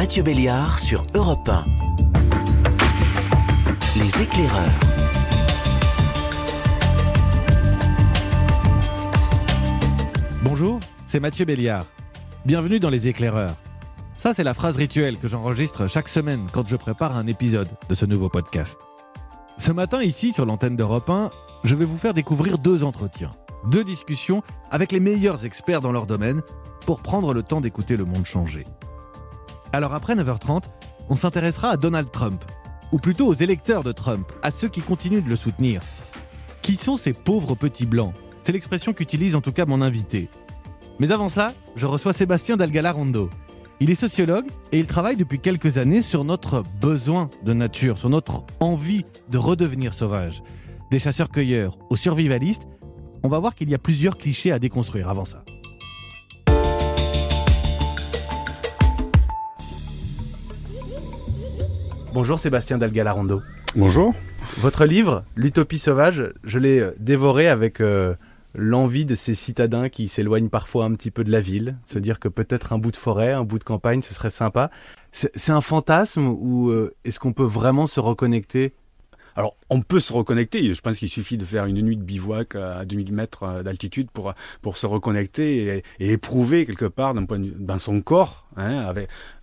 Mathieu Béliard sur Europe 1. Les éclaireurs. Bonjour, c'est Mathieu Béliard. Bienvenue dans Les éclaireurs. Ça, c'est la phrase rituelle que j'enregistre chaque semaine quand je prépare un épisode de ce nouveau podcast. Ce matin, ici, sur l'antenne d'Europe 1, je vais vous faire découvrir deux entretiens, deux discussions avec les meilleurs experts dans leur domaine pour prendre le temps d'écouter le monde changer. Alors après 9h30, on s'intéressera à Donald Trump, ou plutôt aux électeurs de Trump, à ceux qui continuent de le soutenir. Qui sont ces pauvres petits blancs? C'est l'expression qu'utilise en tout cas mon invité. Mais avant ça, je reçois Sébastien Dalgala-Rondo. Il est sociologue et il travaille depuis quelques années sur notre besoin de nature, sur notre envie de redevenir sauvage. Des chasseurs-cueilleurs aux survivalistes, on va voir qu'il y a plusieurs clichés à déconstruire avant ça. Bonjour Sébastien Dalgala-Rondo. Bonjour. Votre livre, L'Utopie sauvage, je l'ai euh, dévoré avec euh, l'envie de ces citadins qui s'éloignent parfois un petit peu de la ville, se dire que peut-être un bout de forêt, un bout de campagne, ce serait sympa. C'est un fantasme ou euh, est-ce qu'on peut vraiment se reconnecter? Alors, on peut se reconnecter. Je pense qu'il suffit de faire une nuit de bivouac à 2000 mètres d'altitude pour, pour se reconnecter et, et éprouver quelque part dans son corps, hein,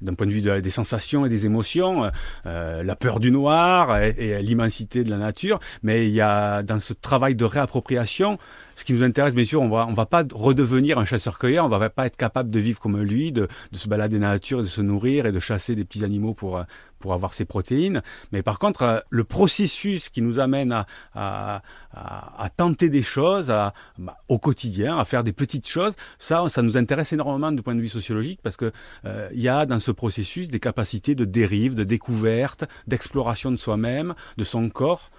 d'un point de vue de- des sensations et des émotions, euh, la peur du noir et, l'immensité de la nature. Mais il y a dans ce travail de réappropriation, ce qui nous intéresse, bien sûr, on va, on va pas redevenir un chasseur-cueilleur, on va pas être capable de vivre comme lui, de, de se balader dans la nature, de se nourrir et de chasser des petits animaux pour, pour avoir ses protéines. Mais par contre, euh, le processus qui nous amène à, à, à, à tenter des choses à, bah, au quotidien, à faire des petites choses, ça, ça nous intéresse énormément du point de vue sociologique parce que euh, il y a dans ce processus des capacités de dérive, de découverte, d'exploration de soi-même, de son corps.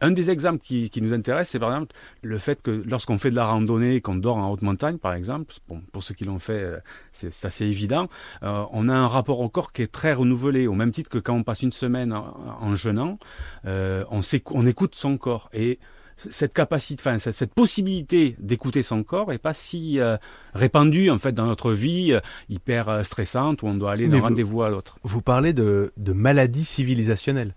Un des exemples qui, nous intéresse, c'est par exemple le fait que lorsqu'on fait de la randonnée, qu'on dort en haute montagne, par exemple, pour ceux qui l'ont fait, euh, c'est assez évident, euh, on a un rapport au corps qui est très renouvelé, au même titre que quand on passe une semaine en, jeûnant, on, on écoute son corps. Et cette capacité, enfin, cette, cette possibilité d'écouter son corps est pas si euh, répandue en fait dans notre vie euh, hyper euh, stressante où on doit aller d'un vous- rendez-vous à l'autre. Vous parlez de, de maladies civilisationnelles.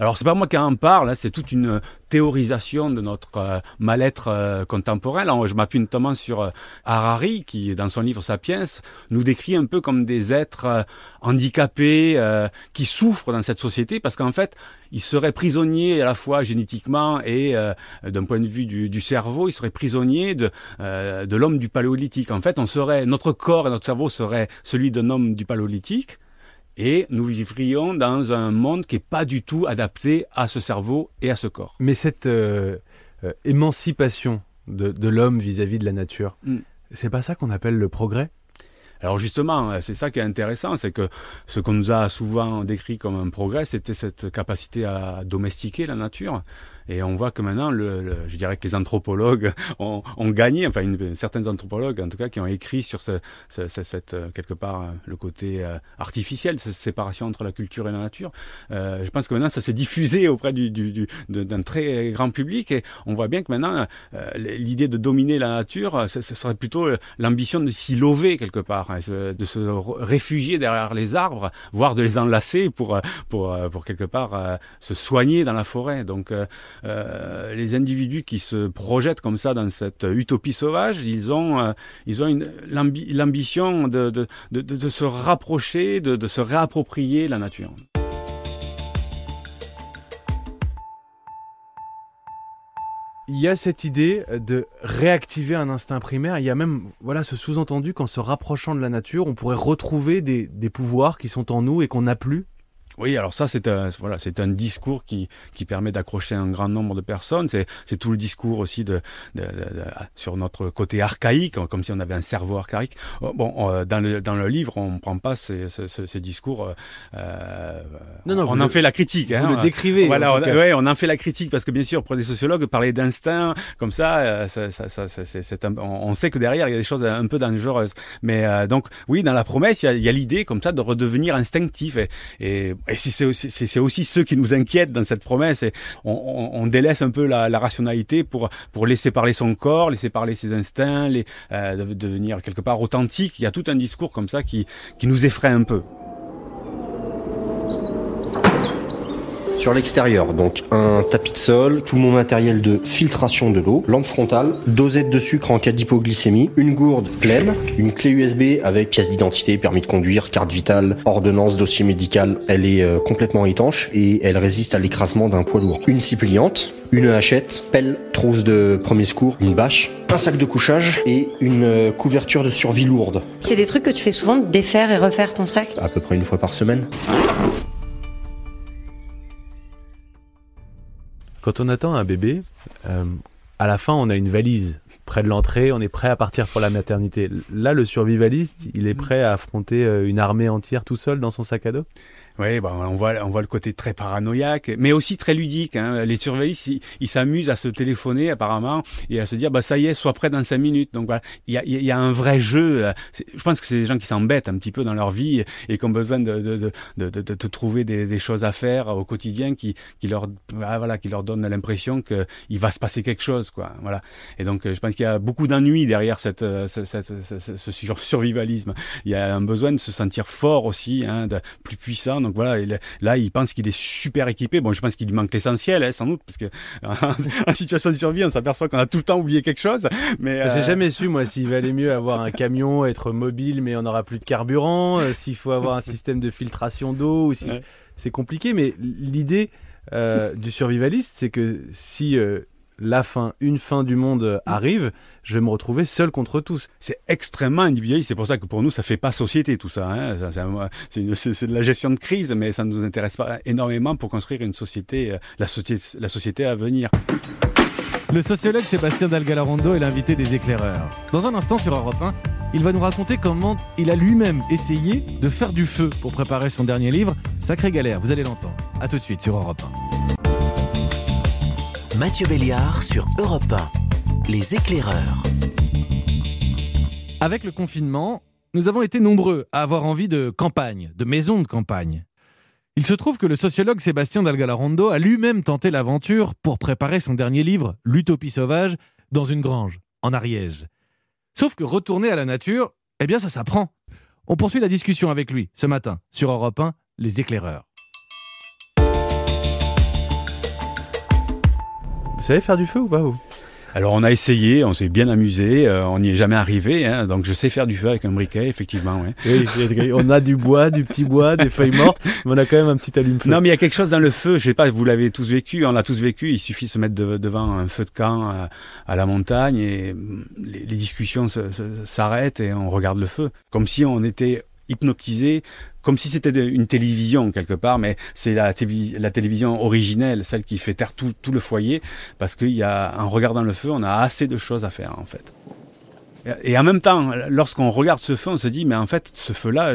Alors c'est pas moi qui en parle, hein, c'est toute une euh, théorisation de notre euh, mal-être euh, contemporain. Alors, je m'appuie notamment sur Harari qui, dans son livre Sapiens, nous décrit un peu comme des êtres handicapés qui souffrent dans cette société parce qu'en fait, ils seraient prisonniers à la fois génétiquement et d'un point de vue du, du cerveau, ils seraient prisonniers de, de l'homme du paléolithique. En fait, on serait, notre corps et notre cerveau seraient celui d'un homme du paléolithique. Et nous vivrions dans un monde qui n'est pas du tout adapté à ce cerveau et à ce corps. Mais cette euh, euh, émancipation de, de l'homme vis-à-vis de la nature, Mm. c'est pas ça qu'on appelle le progrès? Alors justement, euh, c'est ça qui est intéressant, c'est que ce qu'on nous a souvent décrit comme un progrès, c'était cette capacité à domestiquer la nature. Et on voit que maintenant, le, le- je dirais que les anthropologues ont, ont gagné, enfin une, certains anthropologues en tout cas, qui ont écrit sur ce, ce- ce- cette, euh, quelque part euh, le côté euh, artificiel, cette séparation entre la culture et la nature. Euh, je pense que maintenant, ça s'est diffusé auprès du, du- du- d'un très grand public et on voit bien que maintenant, euh, l'idée de dominer la nature, ce, serait plutôt euh, l'ambition de s'y lover quelque part, hein, de se réfugier derrière les arbres, voire de les enlacer pour, pour, pour quelque part se soigner dans la forêt. Donc euh, les individus qui se projettent comme ça dans cette utopie sauvage, ils ont, euh, ils ont l'ambition de, de, de, se rapprocher, de, de se réapproprier la nature. Il y a cette idée de réactiver un instinct primaire. Il y a même voilà ce sous-entendu qu'en se rapprochant de la nature, on pourrait retrouver des, des pouvoirs qui sont en nous et qu'on n'a plus. Oui, alors ça, c'est un, voilà, c'est un discours qui, qui permet d'accrocher un grand nombre de personnes. C'est, c'est tout le discours aussi de, de, de- de- sur notre côté archaïque, comme si on avait un cerveau archaïque. Oh, Bon, euh, dans le, dans le livre, on ne prend pas ces, ces, ces- discours. euh, euh, Non, non, on en le- fait la critique. Vous hein. le décrivez. Voilà, en on, ouais, on en fait la critique parce que bien sûr, pour des sociologues, parler d'instinct comme ça, euh, ça, ça, ça, c'est, c'est un- on on sait que derrière il y a des choses un peu dangereuses. Mais euh, donc, oui, dans la promesse, il y a, il y a l'idée comme ça de redevenir instinctif. Et, et, et c'est aussi, c'est, aussi ceux qui nous inquiètent dans cette promesse. Et on, on, on délaisse un peu la, la rationalité pour pour laisser parler son corps, laisser parler ses instincts, les, euh, de- devenir quelque part authentique. Il y a tout un discours comme ça qui qui nous effraie un peu. Sur l'extérieur, donc un tapis de sol, tout mon matériel de filtration de l'eau, lampe frontale, dosette de sucre en cas d'hypoglycémie, une gourde pleine, une clé USB avec pièce d'identité, permis de conduire, carte vitale, ordonnance, dossier médical. Elle est euh, complètement étanche et elle résiste à l'écrasement d'un poids lourd. Une scie pliante, une hachette, pelle, trousse de premier secours, une bâche, un sac de couchage et une euh, couverture de survie lourde. C'est des trucs que tu fais souvent, de défaire et refaire ton sac? À peu près une fois par semaine. Quand on attend un bébé, euh, à la fin, on a une valise près de l'entrée, on est prêt à partir pour la maternité. Là, le survivaliste, il est prêt à affronter euh, une armée entière tout seul dans son sac à dos? Oui, bah, on voit, on voit le côté très paranoïaque, mais aussi très ludique. Hein. Les surveillistes, ils s'amusent à se téléphoner apparemment et à se dire, bah ça y est, sois prêt dans cinq minutes. Donc voilà, il y a, y a, un vrai jeu. Je pense que c'est des gens qui s'embêtent un petit peu dans leur vie et qui ont besoin de, de, de, de, de trouver des, choses à faire au quotidien qui, qui leur, ah, voilà, qui leur donnent l'impression qu'il va se passer quelque chose, quoi. Voilà. Et donc, je pense qu'il y a beaucoup d'ennuis derrière cette, cette, cette, ce survivalisme. Il y a un besoin de se sentir fort aussi, hein, de, plus puissant donc voilà, là, il pense qu'il est super équipé. Bon, je pense qu'il lui manque l'essentiel, hein, sans doute, parce que en situation de survie, on s'aperçoit qu'on a tout le temps oublié quelque chose. Mais j'ai euh, jamais su moi s'il valait mieux avoir un camion, être mobile, mais on n'aura plus de carburant. Euh, s'il faut avoir un système de filtration d'eau, ou si c'est compliqué. Mais l'idée euh, du survivaliste, c'est que si la fin, une fin du monde arrive, je vais me retrouver seul contre tous. C'est extrêmement individualiste. C'est pour ça que pour nous, ça fait pas société tout ça. Hein. C'est de la gestion de crise, mais ça ne nous intéresse pas énormément pour construire une société, euh, la, société la société à venir. Le sociologue Sébastien Dalgalarondo est l'invité des éclaireurs. Dans un instant sur Europe 1, il va nous raconter comment il a lui-même essayé de faire du feu pour préparer son dernier livre. Sacrée galère, vous allez l'entendre. A tout de suite sur Europe 1. Mathieu Béliard sur Europe 1. Les éclaireurs. Avec le confinement, nous avons été nombreux à avoir envie de campagne, de maison de campagne. Il se trouve que le sociologue Sébastien Dalgalarondo a lui-même tenté l'aventure pour préparer son dernier livre, L'Utopie sauvage, dans une grange, en Ariège. Sauf que retourner à la nature, eh bien ça s'apprend. On poursuit la discussion avec lui ce matin sur Europe 1, Les éclaireurs. Savez faire du feu ou pas vous? Alors on a essayé, on s'est bien amusé, euh, on n'y est jamais arrivé, hein, donc je sais faire du feu avec un briquet, effectivement. Ouais. Oui, on a du bois, du petit bois, des feuilles mortes, mais on a quand même un petit allume-feu. Non, mais il y a quelque chose dans le feu, je sais pas, vous l'avez tous vécu, on l'a tous vécu, il suffit de se mettre devant un feu de camp euh, à, la montagne et mm, les, les discussions s'arrêtent et on regarde le feu, comme si on était hypnotisé comme si c'était une télévision quelque part, mais c'est la, télévision originelle, celle qui fait taire tout, tout le foyer, parce qu'il y a, en regardant le feu, on a assez de choses à faire en fait. Et en même temps, lorsqu'on regarde ce feu, on se dit, mais en fait, ce feu-là,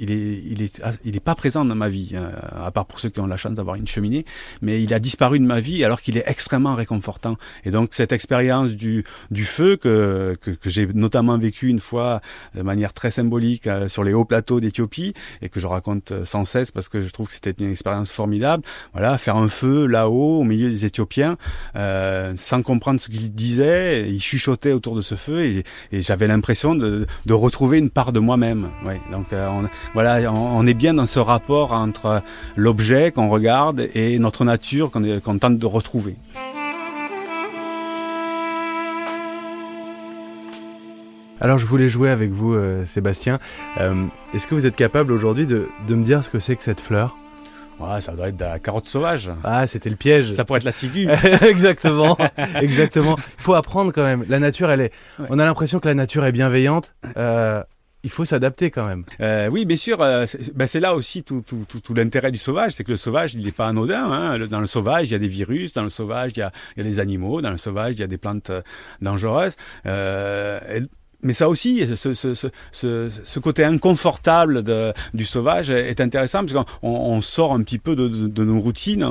il est, il est, il est pas présent dans ma vie, euh, à part pour ceux qui ont la chance d'avoir une cheminée, mais il a disparu de ma vie alors qu'il est extrêmement réconfortant. Et donc, cette expérience du, du feu que, que, que j'ai notamment vécu une fois de manière très symbolique euh, sur les hauts plateaux d'Éthiopie et que je raconte euh, sans cesse parce que je trouve que c'était une expérience formidable. Voilà, faire un feu là-haut, au milieu des Éthiopiens, euh, sans comprendre ce qu'ils disaient, ils chuchotaient autour de ce feu et et j'avais l'impression de, de, retrouver une part de moi-même. Donc euh, on, voilà, on, est bien dans ce rapport entre l'objet qu'on regarde et notre nature qu'on tente de retrouver. Alors je voulais jouer avec vous, euh, Sébastien. Euh, est-ce que vous êtes capable aujourd'hui de, de me dire ce que c'est que cette fleur? Ouais, ça doit être de la carotte sauvage. Ah, c'était le piège. Ça pourrait être la ciguë. exactement, exactement. Il faut apprendre quand même. La nature, elle est. On a l'impression que la nature est bienveillante. Euh, il faut s'adapter quand même. Euh, oui, bien sûr. Euh, ben, c'est là aussi tout, tout, tout, tout l'intérêt du sauvage, c'est que le sauvage, il n'est pas anodin. Hein. Dans le sauvage, il y a des virus. Dans le sauvage, il y a, il y a des animaux. Dans le sauvage, il y a des plantes euh, dangereuses. Euh, mais ça aussi, ce, côté inconfortable de, du sauvage est intéressant parce qu'on on sort un petit peu de, nos routines.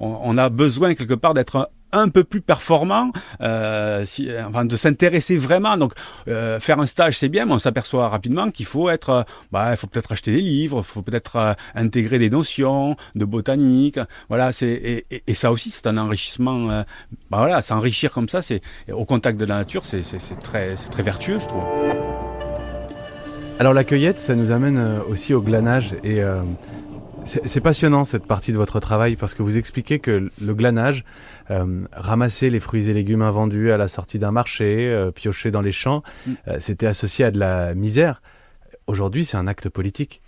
On, a besoin quelque part d'être un peu plus performant, euh, si, enfin, de s'intéresser vraiment. Donc, euh, faire un stage, c'est bien, mais on s'aperçoit rapidement qu'il faut être, bah, il faut peut-être acheter des livres, il faut peut-être euh, intégrer des notions de botanique. Voilà, c'est et, et, ça aussi, c'est un enrichissement. Euh, bah voilà, s'enrichir comme ça, c'est au contact de la nature, c'est très, c'est très vertueux, je trouve. Alors la cueillette, ça nous amène euh, aussi au glanage et C'est passionnant cette partie de votre travail parce que vous expliquez que le glanage, euh, ramasser les fruits et légumes invendus à la sortie d'un marché, euh, piocher dans les champs, mm. euh, c'était associé à de la misère. Aujourd'hui, c'est un acte politique.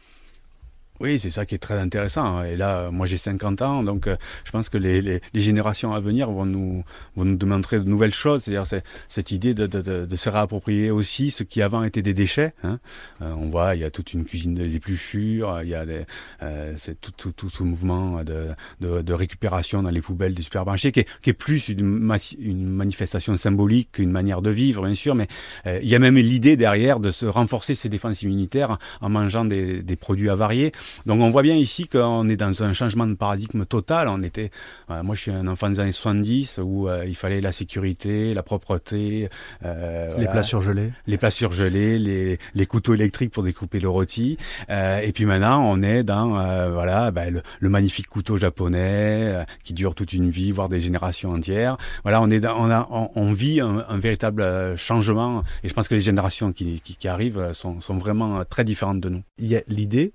Oui, c'est ça qui est très intéressant. Et là, moi j'ai 50 ans, donc euh, je pense que les, les, les, générations à venir vont nous, vont nous demander de nouvelles choses. C'est-à-dire cette idée de, de, de, de, se réapproprier aussi ce qui avant était des déchets. Hein. Euh, on voit, il y a toute une cuisine d'épluchure, il y a des, euh, tout, tout, tout, ce mouvement de, récupération dans les poubelles des supermarchés qui est, qui est plus une, une manifestation symbolique qu'une manière de vivre, bien sûr, mais euh, il y a même l'idée derrière de se renforcer ses défenses immunitaires en mangeant des, des produits avariés. Donc on voit bien ici qu'on est dans un changement de paradigme total. On était, euh, moi je suis un enfant des années 70 où euh, il fallait la sécurité, la propreté, euh, les plats surgelés, les plats surgelés, les, les couteaux électriques pour découper le rôti. et puis maintenant on est dans voilà ben, le, magnifique couteau japonais qui dure toute une vie, voire des générations entières. Voilà, on est dans, on, a, on, vit un, un, véritable changement et je pense que les générations qui, qui, qui arrivent sont, sont vraiment très différentes de nous. Il y a l'idée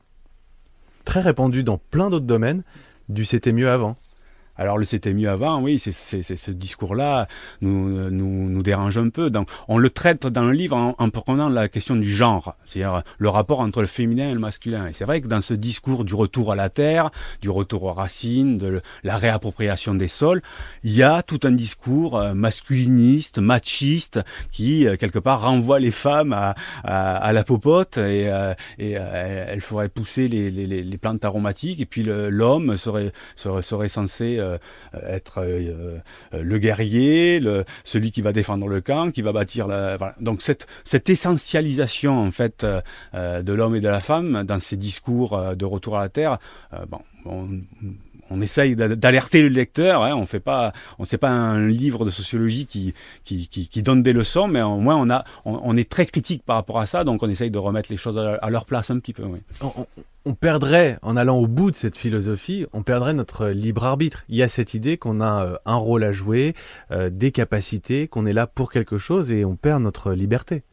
très répandu dans plein d'autres domaines du c'était mieux avant. Alors le c'était mieux avant, oui, c'est ce discours-là nous, nous, nous dérange un peu. Donc on le traite dans le livre en, en prenant la question du genre, c'est-à-dire le rapport entre le féminin et le masculin. Et c'est vrai que dans ce discours du retour à la terre, du retour aux racines, de la réappropriation des sols, il y a tout un discours euh, masculiniste, machiste, qui euh, quelque part renvoie les femmes à, à, la popote et, euh, et elle ferait pousser les, les, les, plantes aromatiques et puis l'homme serait, serait, serait censé euh, être euh, euh, le guerrier, celui qui va défendre le camp, qui va bâtir la. Donc cette, cette essentialisation en fait de l'homme et de la femme dans ces discours de retour à la terre, bon, on, on essaye d'alerter le lecteur. Hein, on fait pas, on sait pas un livre de sociologie qui, qui, qui, qui, donne des leçons, mais au moins on a, on, est très critique par rapport à ça, donc on essaye de remettre les choses à leur place un petit peu. Oui. On, on, perdrait, en allant au bout de cette philosophie, on perdrait notre libre arbitre. Il y a cette idée qu'on a euh, un rôle à jouer, euh, des capacités, qu'on est là pour quelque chose, et on perd notre liberté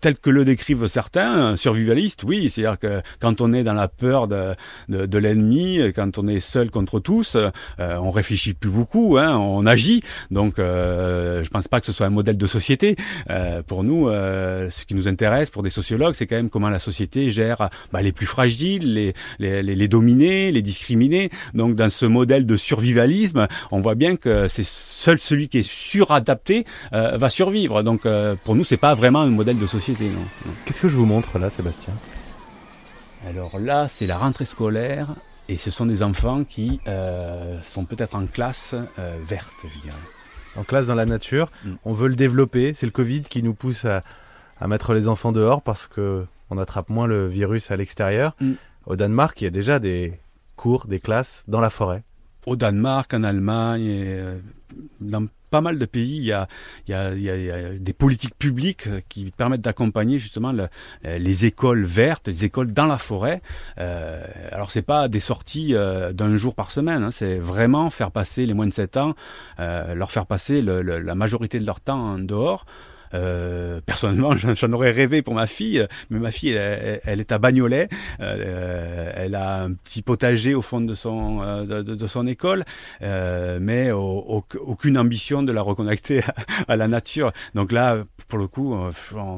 tel que le décrivent certains survivalistes, oui, c'est-à-dire que quand on est dans la peur de, de, de l'ennemi, quand on est seul contre tous, euh, on réfléchit plus beaucoup, hein, on agit. Donc, euh, je pense pas que ce soit un modèle de société. Euh, pour nous, euh, ce qui nous intéresse, pour des sociologues, c'est quand même comment la société gère bah, les plus fragiles, les, les, les, les dominés, les discriminés. Donc, dans ce modèle de survivalisme, on voit bien que c'est seul celui qui est suradapté euh, va survivre. Donc, pour nous, c'est pas vraiment un modèle de société. Qu'est-ce que je vous montre là, Sébastien? Alors là, c'est la rentrée scolaire et ce sont des enfants qui euh, sont peut-être en classe euh, verte, je dirais. En classe dans la nature. Mm. On veut le développer. C'est le Covid qui nous pousse à, mettre les enfants dehors parce que on attrape moins le virus à l'extérieur. Mm. Au Danemark, il y a déjà des cours, des classes dans la forêt. Au Danemark, en Allemagne, et euh, dans pas mal de pays, il y a, il y a, des politiques publiques qui permettent d'accompagner justement le, les écoles vertes, les écoles dans la forêt. Euh, alors c'est pas des sorties euh, d'un jour par semaine, hein, c'est vraiment faire passer les moins de 7 ans, euh, leur faire passer la majorité de leur temps en dehors. Euh, personnellement, j'en aurais rêvé pour ma fille, mais ma fille, elle, est à Bagnolet. Euh, elle a un petit potager au fond de son euh, de, de, son école, euh, mais aucune ambition de la reconnecter à, la nature. Donc là, pour le coup,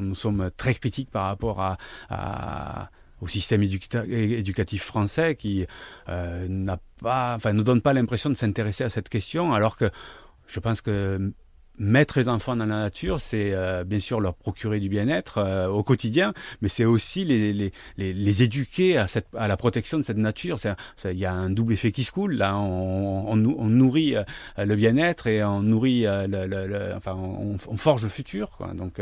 nous sommes très critiques par rapport à, à au système éducatif français qui euh, n'a pas, enfin, ne donne pas l'impression de s'intéresser à cette question, alors que je pense que mettre les enfants dans la nature, c'est euh, bien sûr leur procurer du bien-être euh, au quotidien, mais c'est aussi les, les, les, les, éduquer à, cette, à la protection de cette nature. Il y a un double effet qui se coule. Là, on, on, on nourrit euh, le bien-être et on nourrit, le, le, enfin, on, on, forge le futur. Quoi. Donc,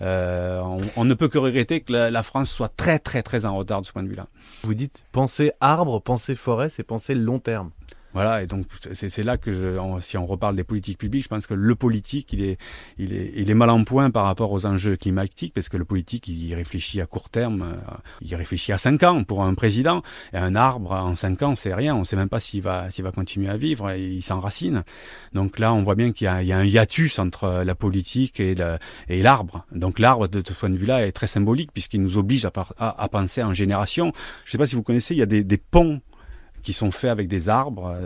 on, ne peut que regretter que la, la, France soit très, très, très en retard de ce point de vue-là. Vous dites penser arbre, penser forêt, c'est penser long terme. Voilà, et donc c'est là que je, si on reparle des politiques publiques, je pense que le politique, il est, il est, il est mal en point par rapport aux enjeux climatiques, parce que le politique, il réfléchit à court terme, euh, il réfléchit à cinq ans pour un président, et un arbre en cinq ans, c'est rien, on ne sait même pas s'il va, va continuer à vivre, et il s'enracine. Donc là, on voit bien qu'il y, y, a un hiatus entre la politique et l'arbre. Donc l'arbre, de ce point de vue-là, est très symbolique, puisqu'il nous oblige à, penser en génération. Je ne sais pas si vous connaissez, il y a des ponts qui sont faits avec des arbres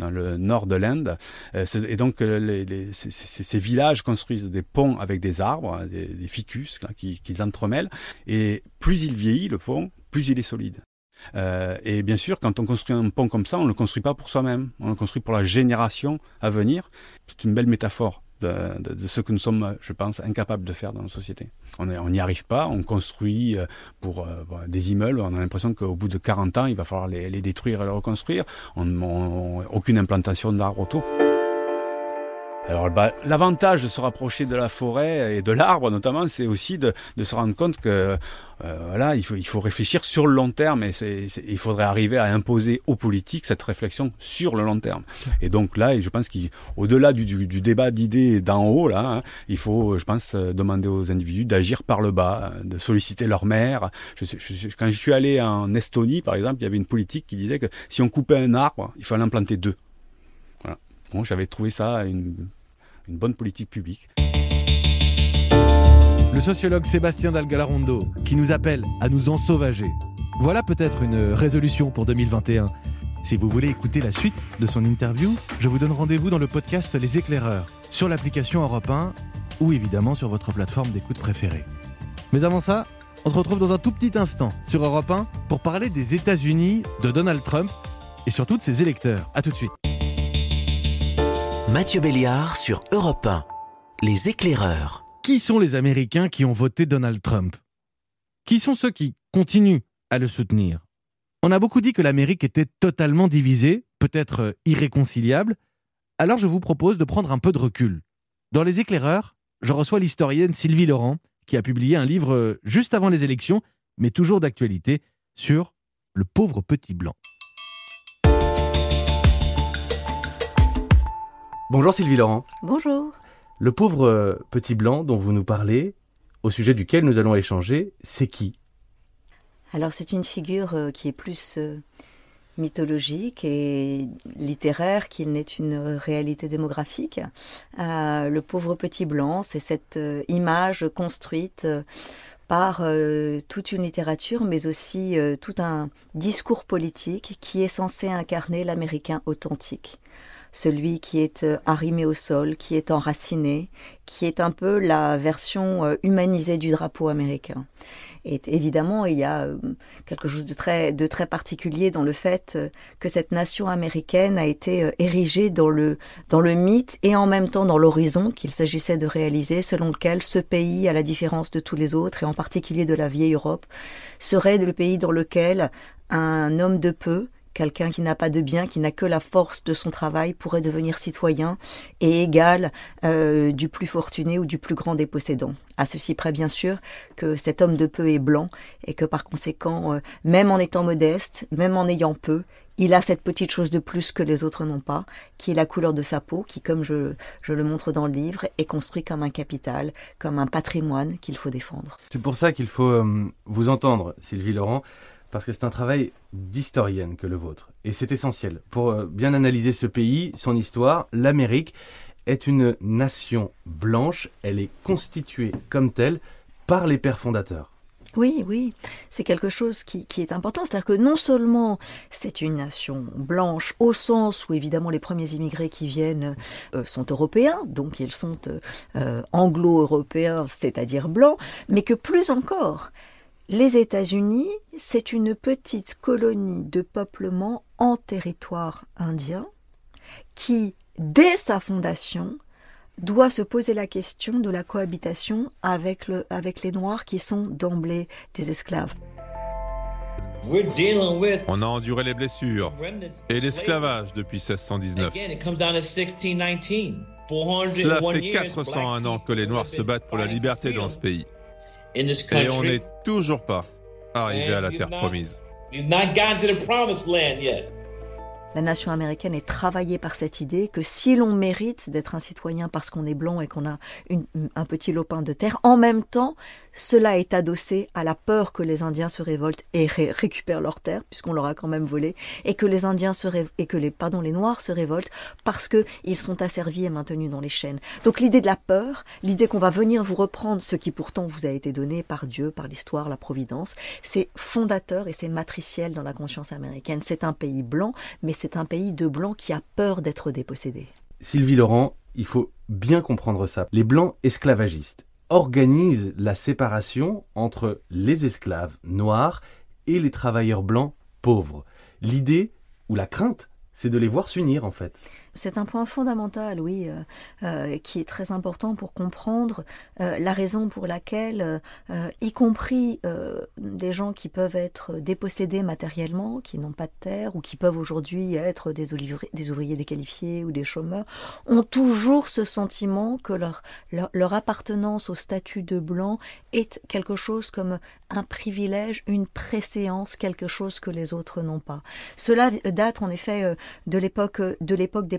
dans le nord de l'Inde. et donc les, ces, villages construisent des ponts avec des arbres, des, ficus qu'ils qui entremêlent. Et plus il vieillit, le pont, plus il est solide. Euh, et bien sûr, quand on construit un pont comme ça, on ne le construit pas pour soi-même, on le construit pour la génération à venir. C'est une belle métaphore de, ce que nous sommes, je pense, incapables de faire dans nos sociétés. On n'y arrive pas, on construit euh, pour euh, des immeubles, on a l'impression qu'au bout de 40 ans, il va falloir les, détruire et les reconstruire. On, aucune implantation d'arbres autour. Alors bah, l'avantage de se rapprocher de la forêt et de l'arbre notamment, c'est aussi de, se rendre compte que euh, voilà, il faut, il faut réfléchir sur le long terme et il faudrait arriver à imposer aux politiques cette réflexion sur le long terme. Et donc là, je pense qu'au-delà du, du, débat d'idées d'en haut, là, hein, il faut, je pense, demander aux individus d'agir par le bas, de solliciter leur mère. quand je suis allé en Estonie, par exemple, il y avait une politique qui disait que si on coupait un arbre, il fallait en planter deux. Voilà. Bon, j'avais trouvé ça une une bonne politique publique. Le sociologue Sébastien Dalgalarondo qui nous appelle à nous ensauvager. Voilà peut-être une résolution pour 2021. Si vous voulez écouter la suite de son interview, je vous donne rendez-vous dans le podcast Les Éclaireurs, sur l'application Europe 1 ou évidemment sur votre plateforme d'écoute préférée. Mais avant ça, on se retrouve dans un tout petit instant sur Europe 1 pour parler des États-Unis, de Donald Trump et surtout de ses électeurs. A tout de suite. Mathieu Béliard sur Europe 1. Les éclaireurs. Qui sont les Américains qui ont voté Donald Trump? Qui sont ceux qui continuent à le soutenir? On a beaucoup dit que l'Amérique était totalement divisée, peut-être irréconciliable. Alors je vous propose de prendre un peu de recul. Dans Les éclaireurs, je reçois l'historienne Sylvie Laurent, qui a publié un livre juste avant les élections, mais toujours d'actualité, sur le pauvre petit blanc. Bonjour Sylvie Laurent. Bonjour. Le pauvre euh, petit blanc dont vous nous parlez, au sujet duquel nous allons échanger, c'est qui? Alors c'est une figure euh, qui est plus euh, mythologique et littéraire qu'il n'est une réalité démographique. le pauvre petit blanc, c'est cette image construite par toute une littérature, mais aussi tout un discours politique qui est censé incarner l'Américain authentique celui qui est euh, arrimé au sol, qui est enraciné, qui est un peu la version euh, humanisée du drapeau américain. Et évidemment, il y a euh, quelque chose de très, particulier dans le fait que cette nation américaine a été érigée dans le mythe et en même temps dans l'horizon qu'il s'agissait de réaliser, selon lequel ce pays, à la différence de tous les autres, et en particulier de la vieille Europe, serait le pays dans lequel un homme de peu, Quelqu'un qui n'a pas de bien, qui n'a que la force de son travail, pourrait devenir citoyen et égal euh, du plus fortuné ou du plus grand des possédants. À ceci près, bien sûr, que cet homme de peu est blanc et que par conséquent, euh, même en étant modeste, même en ayant peu, il a cette petite chose de plus que les autres n'ont pas, qui est la couleur de sa peau, qui, comme je, le montre dans le livre, est construit comme un capital, comme un patrimoine qu'il faut défendre. C'est pour ça qu'il faut euh, vous entendre, Sylvie Laurent parce que c'est un travail d'historienne que le vôtre. Et c'est essentiel. Pour euh, bien analyser ce pays, son histoire, l'Amérique est une nation blanche. Elle est constituée comme telle par les pères fondateurs. Oui, oui, c'est quelque chose qui, est important. C'est-à-dire que non seulement c'est une nation blanche au sens où évidemment les premiers immigrés qui viennent euh, sont européens, donc ils sont euh, anglo-européens, c'est-à-dire blancs, mais que plus encore, les États-Unis, c'est une petite colonie de peuplement en territoire indien qui, dès sa fondation, doit se poser la question de la cohabitation avec, le, avec les Noirs qui sont d'emblée des esclaves. On a enduré les blessures et l'esclavage depuis 1619. Cela fait 401 ans que les Noirs se battent pour la liberté dans ce pays. Et on n'est toujours pas arrivé à la terre promise. la nation américaine est travaillée par cette idée que si l'on mérite d'être un citoyen parce qu'on est blanc et qu'on a un petit lopin de terre, en même temps, cela est adossé à la peur que les Indiens se révoltent et récupèrent leurs terres, puisqu'on leur a quand même volé, et que les Indiens et que les, pardon, les Noirs se révoltent parce qu'ils sont asservis et maintenus dans les chaînes. Donc l'idée de la peur, l'idée qu'on va venir vous reprendre ce qui pourtant vous a été donné par Dieu, par l'histoire, la providence, c'est fondateur et c'est matriciel dans la conscience américaine. C'est un pays blanc, mais c'est un pays de blancs qui a peur d'être dépossédé. Sylvie Laurent, il faut bien comprendre ça. Les blancs esclavagistes organise la séparation entre les esclaves noirs et les travailleurs blancs pauvres. L'idée ou la crainte, c'est de les voir s'unir en fait. C'est un point fondamental, oui, euh, euh, qui est très important pour comprendre euh, la raison pour laquelle, y compris des gens qui peuvent être dépossédés matériellement, qui n'ont pas de terre, ou qui peuvent aujourd'hui être des, ouvriers déqualifiés ou des chômeurs, ont toujours ce sentiment que leur, leur appartenance au statut de blanc est quelque chose comme un privilège, une préséance, quelque chose que les autres n'ont pas. Cela date en effet de l'époque de l'époque des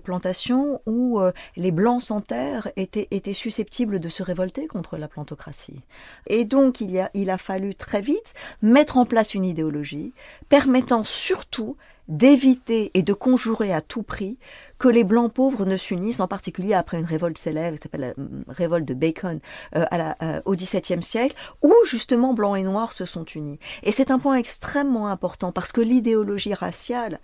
où euh, les blancs sans terre étaient, susceptibles de se révolter contre la plantocratie. Et donc il a fallu très vite mettre en place une idéologie permettant surtout d'éviter et de conjurer à tout prix que les blancs pauvres ne s'unissent, en particulier après une révolte célèbre, qui s'appelle la euh, révolte de Bacon euh, à la, au XVIIe siècle, où justement blancs et noirs se sont unis. Et c'est un point extrêmement important parce que l'idéologie raciale,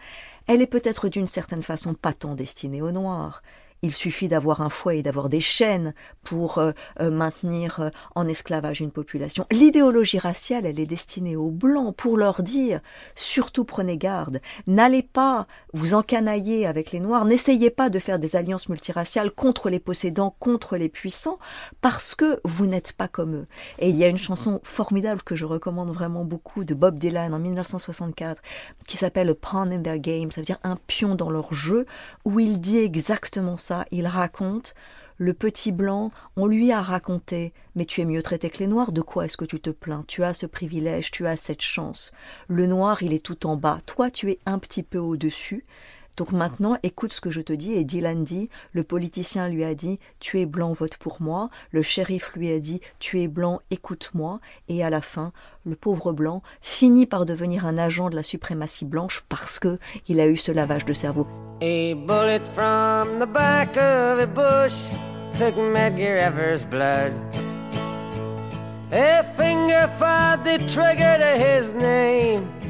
elle est peut-être d'une certaine façon pas tant destinée aux Noirs, il suffit d'avoir un fouet et d'avoir des chaînes pour euh, euh, maintenir euh, en esclavage une population. L'idéologie raciale, elle est destinée aux Blancs pour leur dire, surtout prenez garde, n'allez pas vous encanailler avec les Noirs, n'essayez pas de faire des alliances multiraciales contre les possédants, contre les puissants, parce que vous n'êtes pas comme eux. Et il y a une chanson formidable que je recommande vraiment beaucoup de Bob Dylan en 1964 qui s'appelle Pawn in Their Game, ça veut dire un pion dans leur jeu, où il dit exactement ça il raconte le petit blanc, on lui a raconté Mais tu es mieux traité que les noirs, de quoi est-ce que tu te plains? Tu as ce privilège, tu as cette chance. Le noir, il est tout en bas, toi tu es un petit peu au-dessus. Donc maintenant, écoute ce que je te dis. Et Dylan dit, le politicien lui a dit, tu es blanc, vote pour moi. Le shérif lui a dit, tu es blanc, écoute-moi. Et à la fin, le pauvre blanc finit par devenir un agent de la suprématie blanche parce que il a eu ce lavage de cerveau. A bullet from the back of a bush took Medgar Evers' blood. A finger the trigger to his name.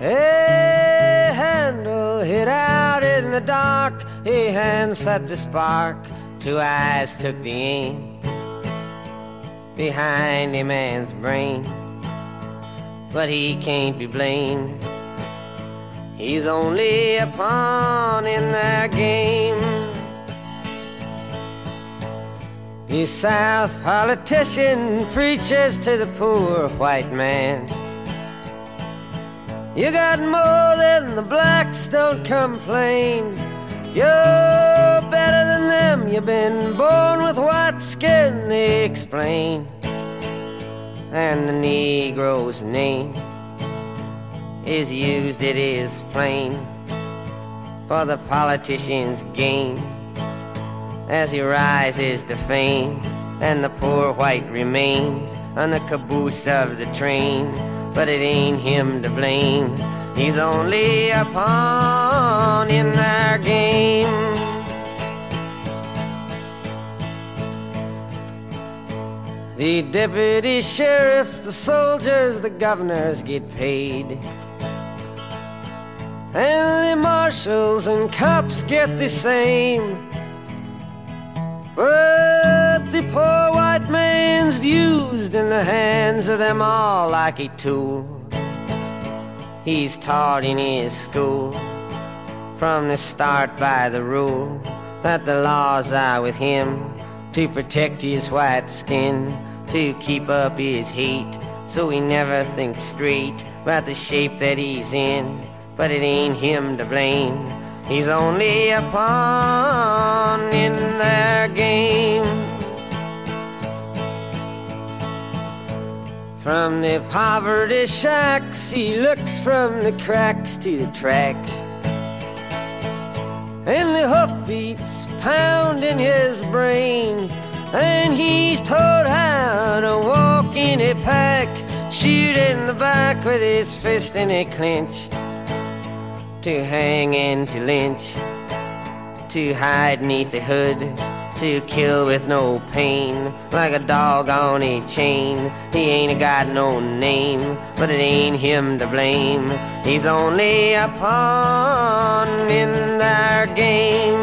A handle hit out in the dark. A hand set the spark. Two eyes took the aim behind a man's brain. But he can't be blamed. He's only a pawn in their game. The South politician preaches to the poor white man. You got more than the blacks, don't complain. You're better than them, you've been born with white skin, they explain. And the Negro's name is used, it is plain, for the politician's gain as he rises to fame. And the poor white remains on the caboose of the train but it ain't him to blame. He's only a pawn in their game. The deputy sheriffs, the soldiers, the governors get paid. And the marshals and cops get the same. But the poor white man's used in the hands of them all like a tool. He's taught in his school from the start by the rule that the laws are with him to protect his white skin, to keep up his heat, so he never thinks straight about the shape that he's in. But it ain't him to blame He's only a pawn in their game. From the poverty shacks, he looks from the cracks to the tracks. and the hoofbeats pound in his brain. And he's taught how to walk in a pack, shoot in the back with his fist in a clinch, to hang and to lynch, to hide neath the hood, to kill with no pain, like a dog on a chain. He ain't got no name, but it ain't him to blame. He's only a pawn in their game.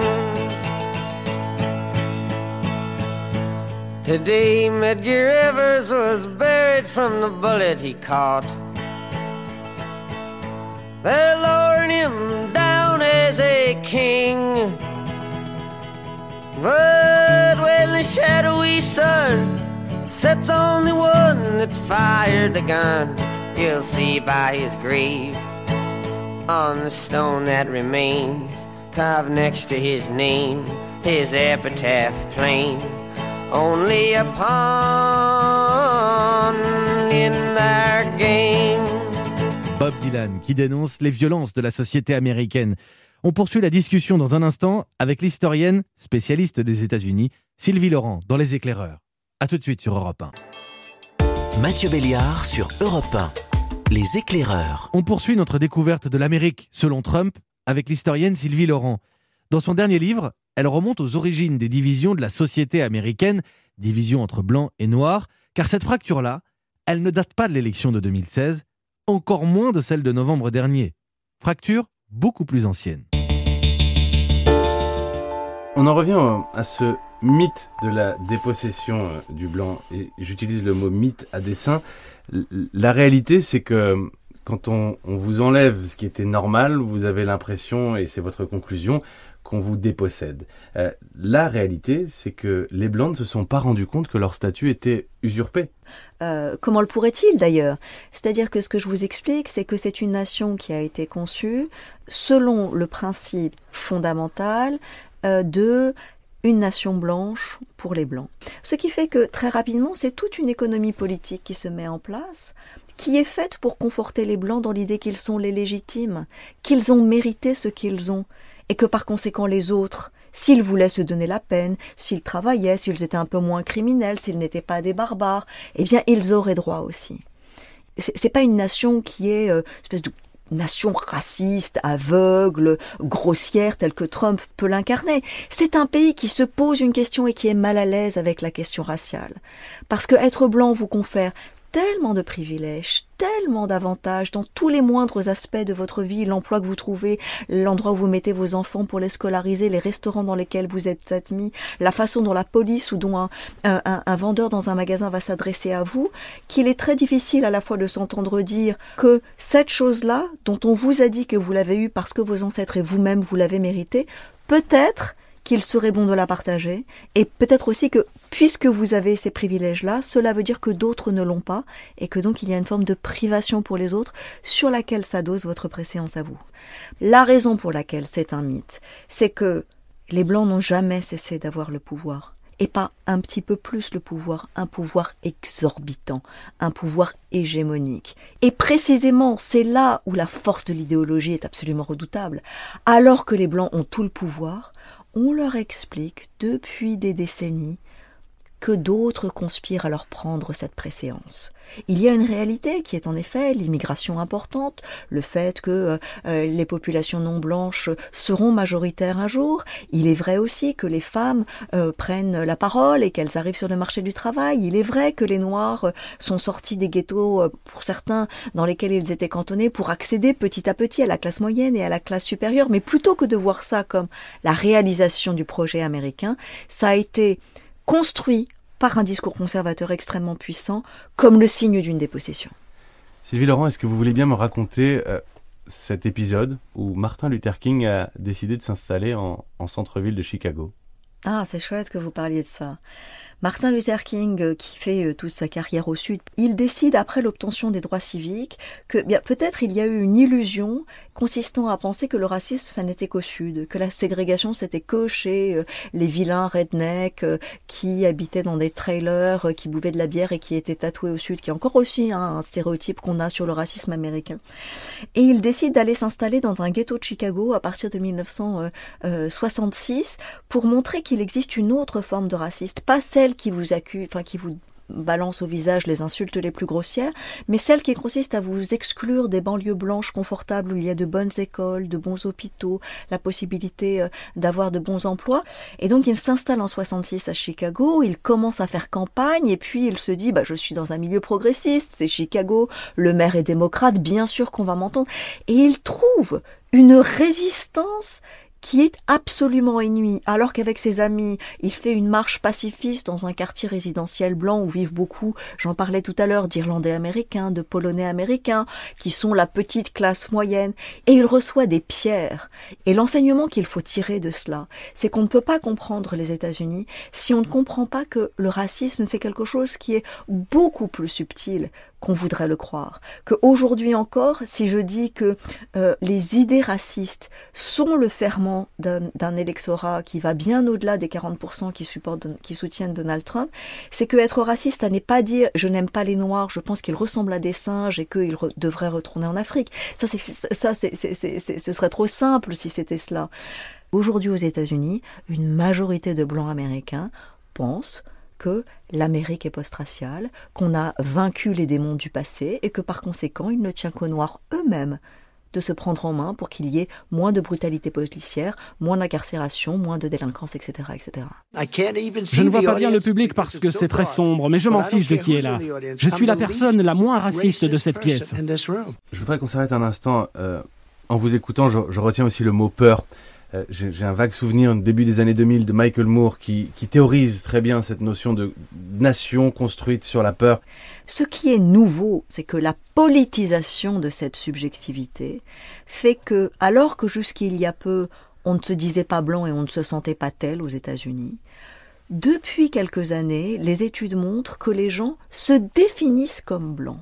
Today, Medgar Evers was buried from the bullet he caught. They're lowering him down as a king. But when the shadowy sun sets on the one that fired the gun, you'll see by his grave on the stone that remains, carved next to his name, his epitaph plain. Only a pawn in their game. Bob Dylan qui dénonce les violences de la société américaine. On poursuit la discussion dans un instant avec l'historienne spécialiste des États-Unis, Sylvie Laurent, dans Les Éclaireurs. A tout de suite sur Europe 1. Mathieu Béliard sur Europe 1. Les Éclaireurs. On poursuit notre découverte de l'Amérique selon Trump avec l'historienne Sylvie Laurent. Dans son dernier livre, elle remonte aux origines des divisions de la société américaine, division entre blancs et noirs, car cette fracture-là, elle ne date pas de l'élection de 2016, encore moins de celle de novembre dernier. Fracture beaucoup plus ancienne. On en revient à ce mythe de la dépossession euh, du blanc, et j'utilise le mot mythe à dessein. La réalité, c'est que quand on, on, vous enlève ce qui était normal, vous avez l'impression, et c'est votre conclusion, qu'on vous dépossède. Euh, la réalité, c'est que les Blancs ne se sont pas rendus compte que leur statut était usurpé. Euh, comment le pourrait-il d'ailleurs? C'est-à-dire que ce que je vous explique, c'est que c'est une nation qui a été conçue selon le principe fondamental euh, de une nation blanche pour les Blancs. Ce qui fait que très rapidement, c'est toute une économie politique qui se met en place qui est faite pour conforter les Blancs dans l'idée qu'ils sont les légitimes, qu'ils ont mérité ce qu'ils ont et que par conséquent les autres, s'ils voulaient se donner la peine, s'ils travaillaient, s'ils étaient un peu moins criminels, s'ils n'étaient pas des barbares, eh bien ils auraient droit aussi. C'est pas une nation qui est euh, espèce de nation raciste, aveugle, grossière, telle que Trump peut l'incarner. C'est un pays qui se pose une question et qui est mal à l'aise avec la question raciale. Parce que être blanc vous confère tellement de privilèges, tellement d'avantages dans tous les moindres aspects de votre vie, l'emploi que vous trouvez, l'endroit où vous mettez vos enfants pour les scolariser, les restaurants dans lesquels vous êtes admis, la façon dont la police ou dont un, un vendeur dans un magasin va s'adresser à vous, qu'il est très difficile à la fois de s'entendre dire que cette chose-là, dont on vous a dit que vous l'avez eue parce que vos ancêtres et vous-même vous l'avez méritée, peut-être qu'il serait bon de la partager, et peut-être aussi que, puisque vous avez ces privilèges-là, cela veut dire que d'autres ne l'ont pas, et que donc il y a une forme de privation pour les autres sur laquelle s'adosse votre préséance à vous. La raison pour laquelle c'est un mythe, c'est que les Blancs n'ont jamais cessé d'avoir le pouvoir, et pas un petit peu plus le pouvoir, un pouvoir exorbitant, un pouvoir hégémonique. Et précisément, c'est là où la force de l'idéologie est absolument redoutable. Alors que les Blancs ont tout le pouvoir, on leur explique depuis des décennies que d'autres conspirent à leur prendre cette préséance. Il y a une réalité qui est en effet l'immigration importante, le fait que euh, euh, les populations non blanches seront majoritaires un jour. Il est vrai aussi que les femmes euh, prennent la parole et qu'elles arrivent sur le marché du travail. Il est vrai que les Noirs sont sortis des ghettos, pour certains, dans lesquels ils étaient cantonnés, pour accéder petit à petit à la classe moyenne et à la classe supérieure. Mais plutôt que de voir ça comme la réalisation du projet américain, ça a été construit par un discours conservateur extrêmement puissant comme le signe d'une dépossession. Sylvie Laurent, est-ce que vous voulez bien me raconter euh, cet épisode où Martin Luther King a décidé de s'installer en, centre-ville de Chicago? Ah, c'est chouette que vous parliez de ça. Martin Luther King, euh, qui fait euh, toute sa carrière au Sud, il décide après l'obtention des droits civiques que bien peut-être il y a eu une illusion consistant à penser que le racisme ça n'était qu'au Sud, que la ségrégation c'était que chez euh, les vilains rednecks qui habitaient dans des trailers, qui buvaient de la bière et qui étaient tatoués au Sud, qui est encore aussi un stéréotype qu'on a sur le racisme américain. Et il décide d'aller s'installer dans un ghetto de Chicago à partir de 1966 pour montrer qu'il existe une autre forme de racisme, pas celle qui vous accuse, enfin qui vous balance au visage les insultes les plus grossières, mais celle qui consiste à vous exclure des banlieues blanches confortables où il y a de bonnes écoles, de bons hôpitaux, la possibilité euh, d'avoir de bons emplois. Et donc il s'installe en 66 à Chicago, il commence à faire campagne et puis il se dit bah je suis dans un milieu progressiste, c'est Chicago, le maire est démocrate, bien sûr qu'on va m'entendre. Et il trouve une résistance qui est absolument ennuyé, alors qu'avec ses amis, il fait une marche pacifiste dans un quartier résidentiel blanc où vivent beaucoup, j'en parlais tout à l'heure, d'Irlandais américains, de Polonais américains, qui sont la petite classe moyenne, et il reçoit des pierres. Et l'enseignement qu'il faut tirer de cela, c'est qu'on ne peut pas comprendre les États-Unis si on ne comprend pas que le racisme, c'est quelque chose qui est beaucoup plus subtil qu'on voudrait le croire. Que aujourd'hui encore, si je dis que euh, les idées racistes sont le ferment d'un électorat qui va bien au-delà des 40% qui, supportent, qui soutiennent Donald Trump, c'est que être raciste, ça n'est pas dire je n'aime pas les Noirs, je pense qu'ils ressemblent à des singes et qu'ils devraient retourner en Afrique. Ça, c'est, ça ce serait trop simple si c'était cela. Aujourd'hui aux États-Unis, une majorité de blancs américains pensent que l'Amérique est post-raciale, qu'on a vaincu les démons du passé et que par conséquent il ne tient qu'aux Noirs eux-mêmes de se prendre en main pour qu'il y ait moins de brutalité policière, moins d'incarcération, moins de délinquance, etc., etc. Je ne vois pas bien le public parce que c'est très sombre, mais je m'en fiche de qui est là. Je suis la personne la moins raciste de cette pièce. Je voudrais qu'on s'arrête un instant. Euh, en vous écoutant, je retiens aussi le mot peur. Euh, j'ai un vague souvenir, début des années 2000, de Michael Moore qui théorise très bien cette notion de nation construite sur la peur. Ce qui est nouveau, c'est que la politisation de cette subjectivité fait que, alors que jusqu'il y a peu, on ne se disait pas blanc et on ne se sentait pas tel aux États-Unis, depuis quelques années, les études montrent que les gens se définissent comme blancs.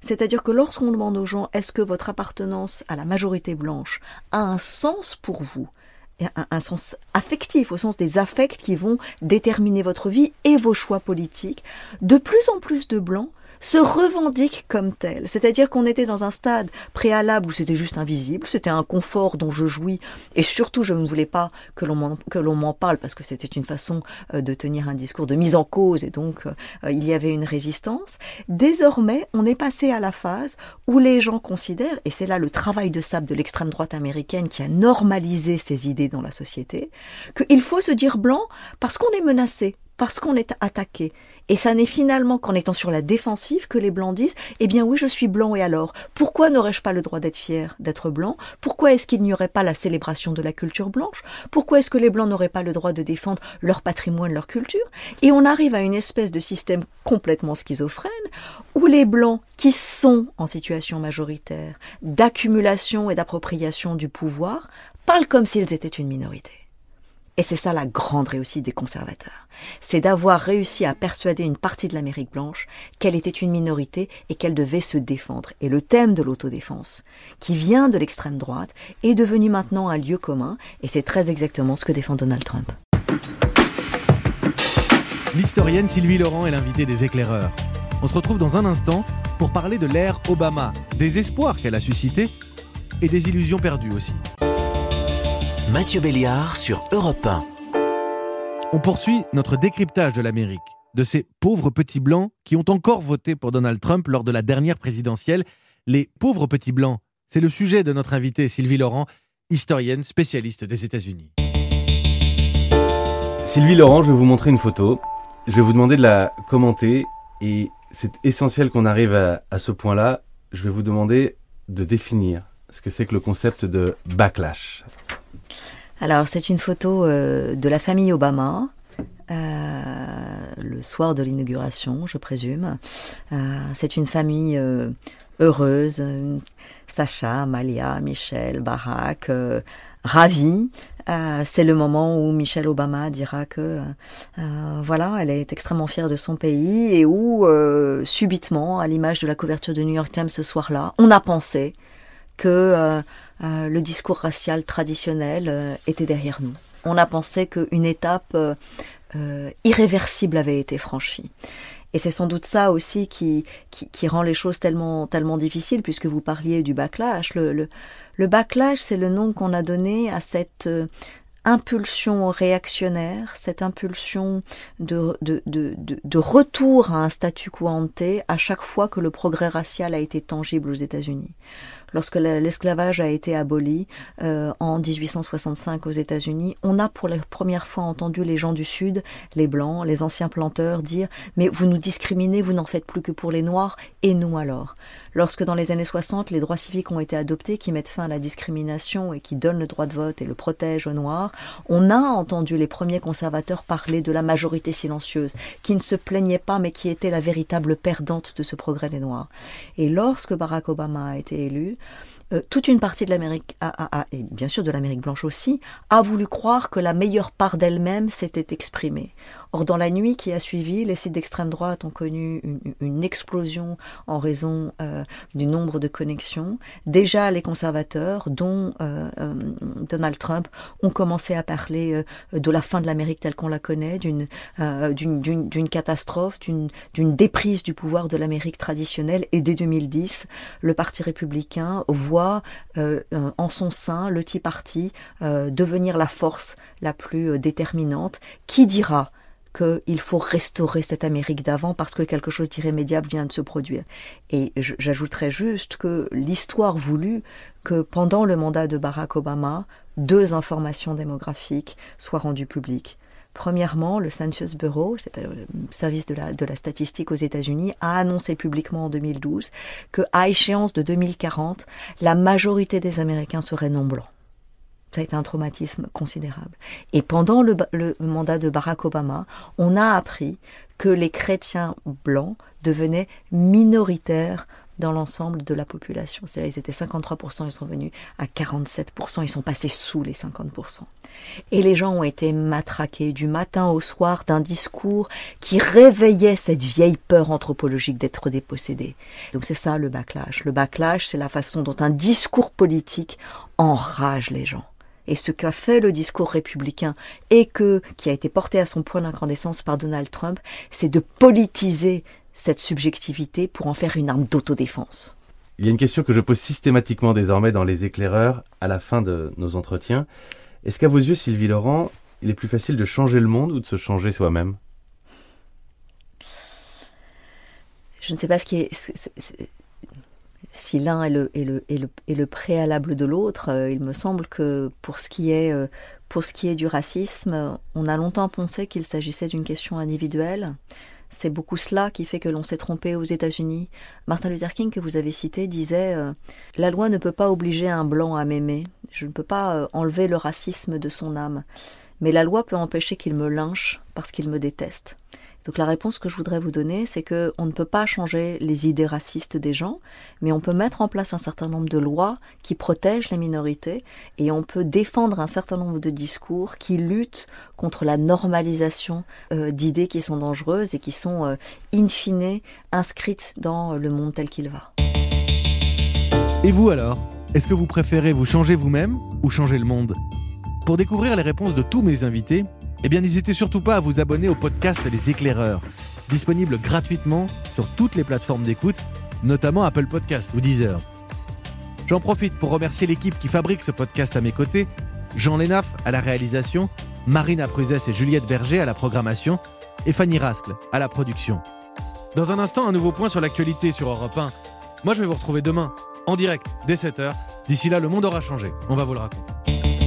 C'est-à-dire que lorsqu'on demande aux gens est-ce que votre appartenance à la majorité blanche a un sens pour vous, un, sens affectif, au sens des affects qui vont déterminer votre vie et vos choix politiques, de plus en plus de blancs se revendique comme tel. C'est-à-dire qu'on était dans un stade préalable où c'était juste invisible, c'était un confort dont je jouis, et surtout je ne voulais pas que l'on m'en parle parce que c'était une façon euh, de tenir un discours de mise en cause, et donc euh, il y avait une résistance. Désormais, on est passé à la phase où les gens considèrent, et c'est là le travail de sable de l'extrême droite américaine qui a normalisé ces idées dans la société, qu'il faut se dire blanc parce qu'on est menacé, parce qu'on est attaqué. Et ça n'est finalement qu'en étant sur la défensive que les blancs disent Eh bien oui, je suis blanc et alors Pourquoi n'aurais-je pas le droit d'être fier d'être blanc? Pourquoi est-ce qu'il n'y aurait pas la célébration de la culture blanche? Pourquoi est-ce que les blancs n'auraient pas le droit de défendre leur patrimoine, leur culture? Et on arrive à une espèce de système complètement schizophrène où les blancs qui sont en situation majoritaire d'accumulation et d'appropriation du pouvoir parlent comme s'ils étaient une minorité. Et c'est ça la grande réussite des conservateurs. C'est d'avoir réussi à persuader une partie de l'Amérique blanche qu'elle était une minorité et qu'elle devait se défendre. Et le thème de l'autodéfense, qui vient de l'extrême droite, est devenu maintenant un lieu commun, et c'est très exactement ce que défend Donald Trump. L'historienne Sylvie Laurent est l'invitée des éclaireurs. On se retrouve dans un instant pour parler de l'ère Obama, des espoirs qu'elle a suscités et des illusions perdues aussi. Mathieu Béliard sur Europe 1. On poursuit notre décryptage de l'Amérique, de ces pauvres petits blancs qui ont encore voté pour Donald Trump lors de la dernière présidentielle. Les pauvres petits blancs, c'est le sujet de notre invitée Sylvie Laurent, historienne spécialiste des États-Unis. Sylvie Laurent, je vais vous montrer une photo. Je vais vous demander de la commenter et c'est essentiel qu'on arrive à, à ce point-là. Je vais vous demander de définir ce que c'est que le concept de backlash. Alors, c'est une photo euh, de la famille Obama. Euh, le soir de l'inauguration, je présume. Euh, c'est une famille heureuse. Sacha, Malia, Michel, Barack, ravis. euh, c'est le moment où Michelle Obama dira que voilà, elle est extrêmement fière de son pays et où subitement, à l'image de la couverture de New York Times ce soir-là, on a pensé que le discours racial traditionnel était derrière nous. On a pensé qu'une étape irréversible avait été franchie. Et c'est sans doute ça aussi qui, qui, rend les choses tellement, tellement difficiles, puisque vous parliez du backlash. Le, le, le backlash, c'est le nom qu'on a donné à cette euh, impulsion réactionnaire, cette impulsion de, de, de, de, retour à un statu quo ante à chaque fois que le progrès racial a été tangible aux États-Unis lorsque l'esclavage a été aboli euh, en 1865 aux États-Unis, on a pour la première fois entendu les gens du Sud, les Blancs, les anciens planteurs dire Mais vous nous discriminez, vous n'en faites plus que pour les Noirs, et nous alors? Lorsque dans les années 60, les droits civiques ont été adoptés qui mettent fin à la discrimination et qui donnent le droit de vote et le protègent aux Noirs, on a entendu les premiers conservateurs parler de la majorité silencieuse, qui ne se plaignait pas mais qui était la véritable perdante de ce progrès des Noirs. Et lorsque Barack Obama a été élu, euh, toute une partie de l'Amérique, et bien sûr de l'Amérique blanche aussi, a voulu croire que la meilleure part d'elle-même s'était exprimée. Or, dans la nuit qui a suivi, les sites d'extrême droite ont connu une, explosion en raison euh, du nombre de connexions. Déjà, les conservateurs, dont euh, Donald Trump, ont commencé à parler de la fin de l'Amérique telle qu'on la connaît, d'une d'une catastrophe, d'une déprise du pouvoir de l'Amérique traditionnelle. Et dès 2010, le Parti républicain voit euh, euh, en son sein le Tea Party euh, devenir la force la plus déterminante. Qui dira qu'il faut restaurer cette Amérique d'avant parce que quelque chose d'irrémédiable vient de se produire. Et j'ajouterais juste que l'histoire voulut que pendant le mandat de Barack Obama, deux informations démographiques soient rendues publiques. Premièrement, le Census Bureau, c'est le euh, service de la, de la statistique aux États-Unis, a annoncé publiquement en 2012 que, à échéance de 2040, la majorité des Américains seraient non blancs. Ça a été un traumatisme considérable. Et pendant le, le mandat de Barack Obama, on a appris que les chrétiens blancs devenaient minoritaires dans l'ensemble de la population. C'est-à-dire ils étaient 53%, ils sont venus à 47%, ils sont passés sous les 50%. Et les gens ont été matraqués du matin au soir d'un discours qui réveillait cette vieille peur anthropologique d'être dépossédé. Donc c'est ça le backlash. Le backlash, c'est la façon dont un discours politique enrage les gens. Et ce qu'a fait le discours républicain et que, qui a été porté à son point d'incandescence par Donald Trump, c'est de politiser cette subjectivité pour en faire une arme d'autodéfense. Il y a une question que je pose systématiquement désormais dans les éclaireurs à la fin de nos entretiens. Est-ce qu'à vos yeux, Sylvie Laurent, il est plus facile de changer le monde ou de se changer soi-même? Je ne sais pas ce qui est, si l'un est le, préalable de l'autre. Euh, il me semble que pour ce qui est, euh, pour ce qui est du racisme, on a longtemps pensé qu'il s'agissait d'une question individuelle. C'est beaucoup cela qui fait que l'on s'est trompé aux États-Unis. Martin Luther King, que vous avez cité, disait euh, La loi ne peut pas obliger un blanc à m'aimer. Je ne peux pas enlever le racisme de son âme. Mais la loi peut empêcher qu'il me lynche parce qu'il me déteste. Donc la réponse que je voudrais vous donner, c'est que on ne peut pas changer les idées racistes des gens, mais on peut mettre en place un certain nombre de lois qui protègent les minorités et on peut défendre un certain nombre de discours qui luttent contre la normalisation euh, d'idées qui sont dangereuses et qui sont euh, in fine inscrites dans le monde tel qu'il va. Et vous alors? Est-ce que vous préférez vous changer vous-même ou changer le monde? Pour découvrir les réponses de tous mes invités, eh bien, n'hésitez surtout pas à vous abonner au podcast Les Éclaireurs, disponible gratuitement sur toutes les plateformes d'écoute, notamment Apple Podcast ou Deezer. J'en profite pour remercier l'équipe qui fabrique ce podcast à mes côtés, Jean Lénaf à la réalisation, Marina Pruzès et Juliette Berger à la programmation, et Fanny Rascle à la production. Dans un instant, un nouveau point sur l'actualité sur Europe 1. Moi, je vais vous retrouver demain, en direct, dès 7h. D'ici là, le monde aura changé. On va vous le raconter.